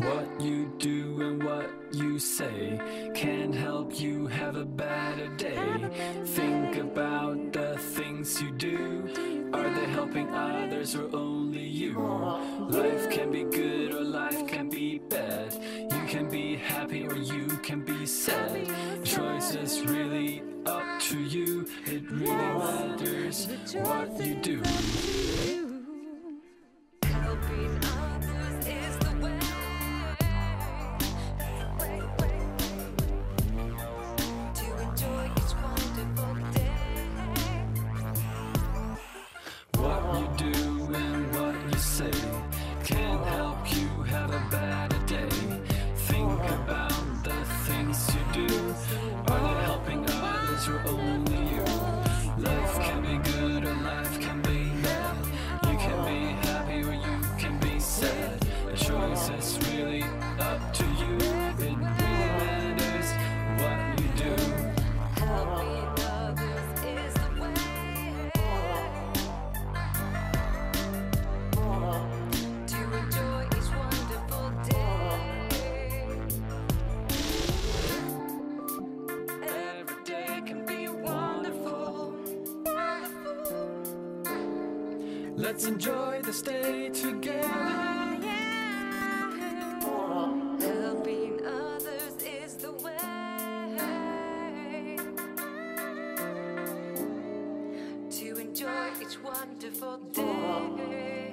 What you do and what you say can help you have a better day. Think about the things you do. Are they helping others or only you? Oh. Life can be good or life can be bad. You can be happy or you can be sad. Choice is really up to you. It really matters what you do. Let's enjoy this day together. Helping others is the way to enjoy each wonderful day.